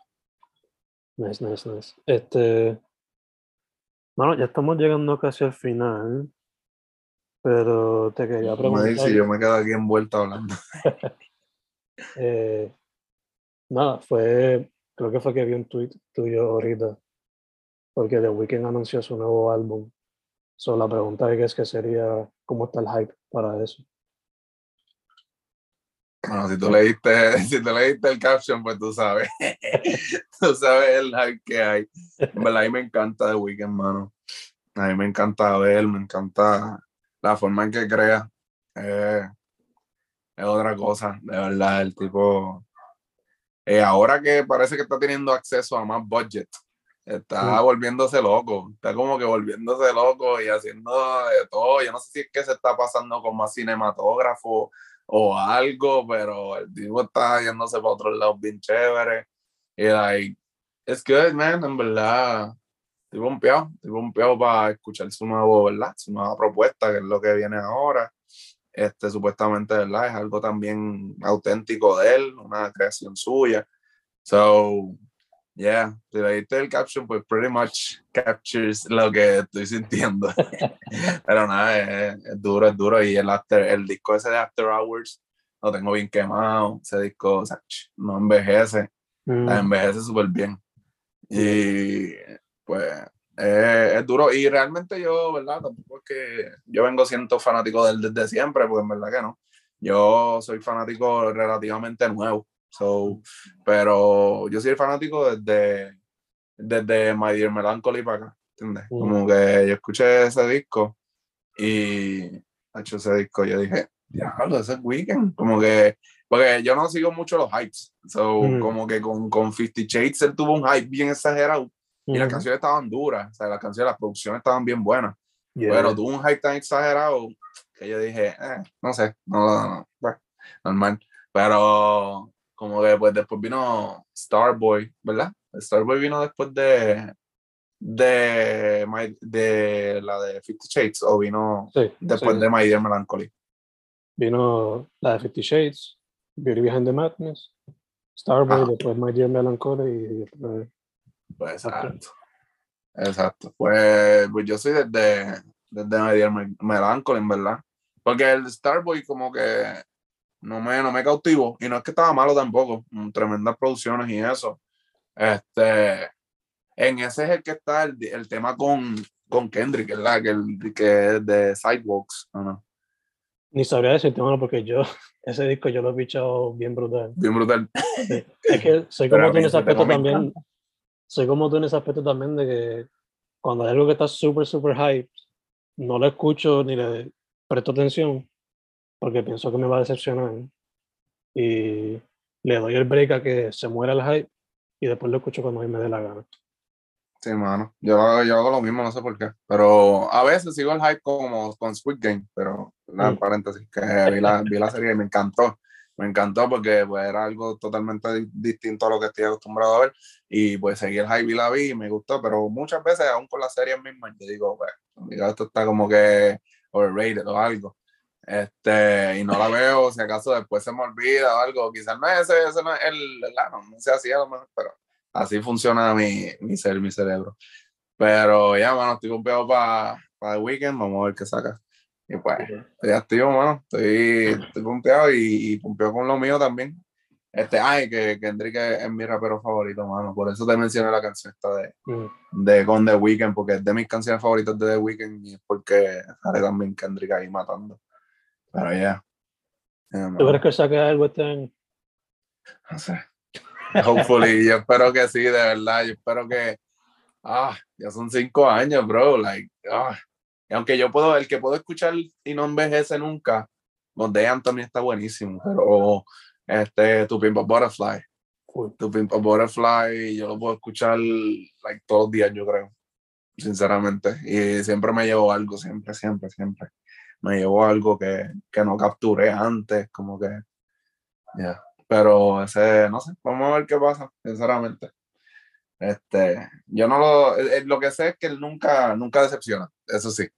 Nice, nice, nice. Este, bueno, ya estamos llegando casi al final. Pero te quería Me preguntar. dice, yo me quedo aquí envuelto hablando. eh, nada, fue, creo que fue que vi un tweet tuyo ahorita, porque The Weeknd anunció su nuevo álbum. So, la pregunta que es que sería, ¿cómo está el hype para eso? Bueno, si tú leíste, si tú leíste el caption, pues tú sabes. tú sabes el hype que hay. En verdad, a mí me encanta The Weeknd, mano. A mí me encanta ver, me encanta la forma en que crea. Eh, es otra cosa, de verdad, el tipo. eh, ahora que parece que está teniendo acceso a más budget, está Sí. volviéndose loco. Está como que volviéndose loco y haciendo de todo. Yo no sé si es que se está pasando con más cinematógrafo o algo, pero el tipo está yéndose para otros lados bien chévere. Y like, it's good, man, en verdad. Estoy pompeado, estoy pompeado para escuchar su nuevo, ¿verdad? Su nueva propuesta, que es lo que viene ahora. Este, supuestamente, ¿verdad? Es algo también auténtico de él, una creación suya. So, yeah, si leíste el caption, pues pretty much captures lo que estoy sintiendo. Pero nada, es, es duro, es duro. Y el, after, el disco ese de After Hours lo tengo bien quemado. Ese disco, o sea, no envejece, Mm, envejece súper bien. Y pues eh, es duro. Y realmente yo, ¿verdad? Tampoco es que yo vengo siendo fanático de él desde siempre, porque en verdad que no. Yo soy fanático relativamente nuevo. So, pero yo soy fanático desde, desde My Dear Melancholy para acá, ¿entiendes? Mm. Como que yo escuché ese disco y hecho ese disco, yo dije, diablo, ese es Weekend. Como que, porque yo no sigo mucho los hypes. So, Mm. como que con, con Fifty Shades él tuvo un hype bien exagerado y las ujú, canciones estaban duras, o sea, las canciones, las producciones estaban bien buenas, yeah, pero tuvo un hype tan exagerado que yo dije, eh, no sé, no, no, no, bueno, normal. Pero como que pues después vino Starboy, ¿verdad? Starboy vino después de de, My- de la de Fifty Shades o vino Sí, después sí. de My Dear Melancholy. Vino la de Fifty Shades, Beauty Behind the Madness, Starboy, Ajá. después My Dear Melancholy y después... Pues exacto. Exacto. Pues, pues yo soy desde, desde My Dear Mel- Melancholy, en verdad. Porque el Starboy como que no me, no me cautivó. Y no es que estaba malo tampoco. mm, Tremendas producciones y eso. Este, en ese es el que está el, el tema con, con Kendrick, ¿verdad? Que, el, que es de Sidewalks. ¿o no? Ni sabría decirte, mano, porque yo, ese disco yo lo he pichado bien brutal. Bien brutal. Sí. Es que soy Pero como a tú en ese aspecto también. Soy como tú en ese aspecto también de que cuando hay algo que está súper, súper hype, no lo escucho ni le presto atención porque pienso que me va a decepcionar. Y le doy el break a que se muera el hype y después lo escucho cuando a mí me dé la gana. Sí, mano. Yo, hago- yo hago lo mismo, no sé por qué. Pero a veces sigo el hype como con Squid Game, pero la Mm. paréntesis, que vi la, vi la serie y me encantó. Me encantó porque pues, era algo totalmente di- distinto a lo que estoy acostumbrado a ver. Y pues seguí el hype y la vi y me gustó, pero muchas veces, aún con las series mismas, yo digo, pues, esto está como que overrated o algo. Este, y no la veo, si acaso después se me olvida o algo. Quizás no es ese, ese no es el, ¿verdad? no, no sé así a lo mejor, pero así funciona mi, mi ser, mi cerebro. Pero ya, mano, estoy confiado para el weekend, vamos a ver qué saca. Y pues, estoy activo, mano, estoy, estoy pompeado y, y pompeado con lo mío también. Este, ay, que Kendrick es, es mi rapero favorito, mano, por eso te mencioné la canción esta de, Mm. de con The Weeknd, porque es de mis canciones favoritas de The Weeknd y es porque sale también Kendrick ahí matando. Pero ya. Yeah, ¿Tú crees que saque algo este año? No sé. Hopefully, yo espero que sí, de verdad. Yo espero que. Ah, ya son cinco años, bro. Like, ah. Y aunque yo puedo, el que puedo escuchar y no envejece nunca, donde Anthony está buenísimo. Pero este, Tu Pimp a Butterfly. Cool. Tu Pimp a Butterfly, yo lo puedo escuchar like, todos los días, yo creo. Sinceramente. Y siempre me llevo algo, siempre, siempre, siempre. Me llevo algo que, que no capturé antes, como que. Ya. Pero ese, no sé, vamos a ver qué pasa, sinceramente. Este, yo no lo, eh, eh, lo que sé es que él nunca, nunca decepciona, eso sí,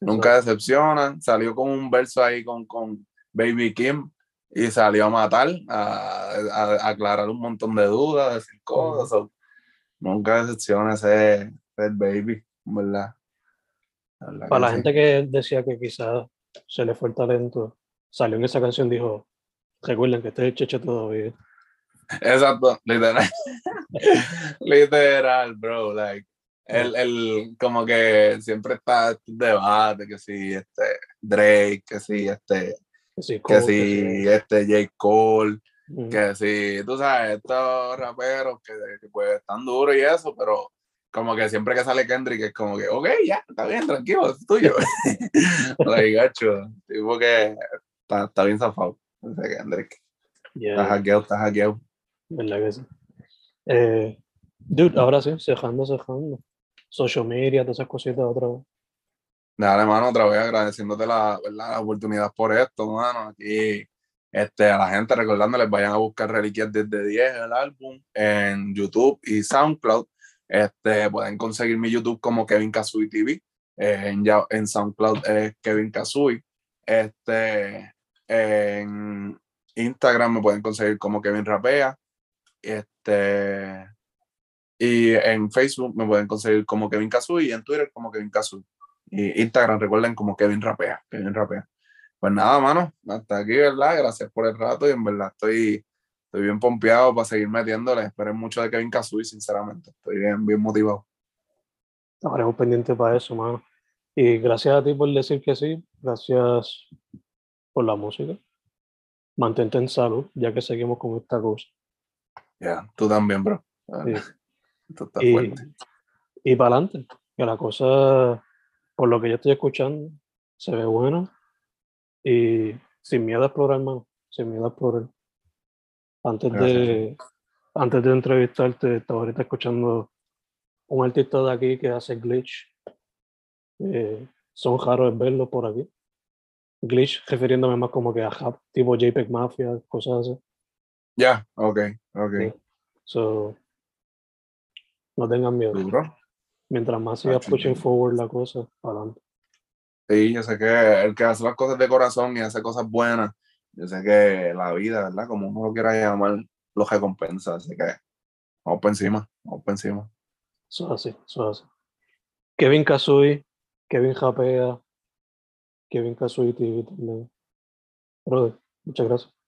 nunca decepciona. Salió con un verso ahí con, con Baby Kim y salió a matar, a, a- a aclarar un montón de dudas, a decir cosas. so, nunca decepciona ese, ese Baby, ¿verdad? La Para la gente que decía que quizás se le fue el talento, salió en esa canción, dijo, recuerden que este es el cheche todavía. Exacto, literal. literal, bro. Like, el, el, como que siempre está este debate, que si este Drake, que si este, Que este J. Cole, que si, tú sabes, estos raperos que, que, pues están duros y eso, pero como que siempre que sale Kendrick es como que, ok, ya, está bien, tranquilo, es tuyo. like, gacho, tipo que está, está bien zafado, ese Kendrick. Yeah, Está hackeado, está hackeado. verdad que sí. Eh, dude, ahora sí, cejando, cejando. Social media, todas esas cositas otra vez. Dale, mano, otra vez agradeciéndote la, la oportunidad por esto, mano. Aquí, este, a la gente recordándoles, vayan a buscar Reliquias desde 10, el álbum, en YouTube y SoundCloud. Este, pueden conseguir mi YouTube como Kevin Kazui TV. eh, en, en SoundCloud es Kevin Kazui. Este, en Instagram me pueden conseguir como Kevin Rapea. Este, y en Facebook me pueden conseguir como Kevin Kazui y en Twitter como Kevin Kazui. Y Instagram, recuerden como Kevin Rapea. Kevin Rapea. Pues nada, mano, hasta aquí, ¿verdad? Gracias por el rato y en verdad estoy, estoy bien pompeado para seguir metiéndole. Esperen mucho de Kevin Kazui, sinceramente. Estoy bien, bien motivado. Estaremos pendientes para eso, mano. Y gracias a ti por decir que sí. Gracias por la música. Mantente en salud, ya que seguimos con esta cosa. Ya, tú también, bro. Sí. Tú estás Y, fuerte. y para adelante, que la cosa, por lo que yo estoy escuchando, se ve buena. Y sin miedo a explorar, mano. Sin miedo a explorar. Antes de, antes de entrevistarte, estaba ahorita escuchando un artista de aquí que hace glitch. Eh, son raros de verlo por aquí. Glitch refiriéndome más como que a rap, tipo JPEG Mafia, cosas así. Ya, ok, ok. Sí. So, no tengan miedo. Duro. Mientras más siga Tacho, pushing sí. forward la cosa, para adelante. Sí, yo sé que el que hace las cosas de corazón y hace cosas buenas, yo sé que la vida, ¿verdad? Como uno lo quiera llamar, lo recompensa. Así que vamos por encima, vamos por encima. Eso es así, eso es así. Kevin Kazui, Kevin Japea, Kevin Kazui TV también. Brother, muchas gracias.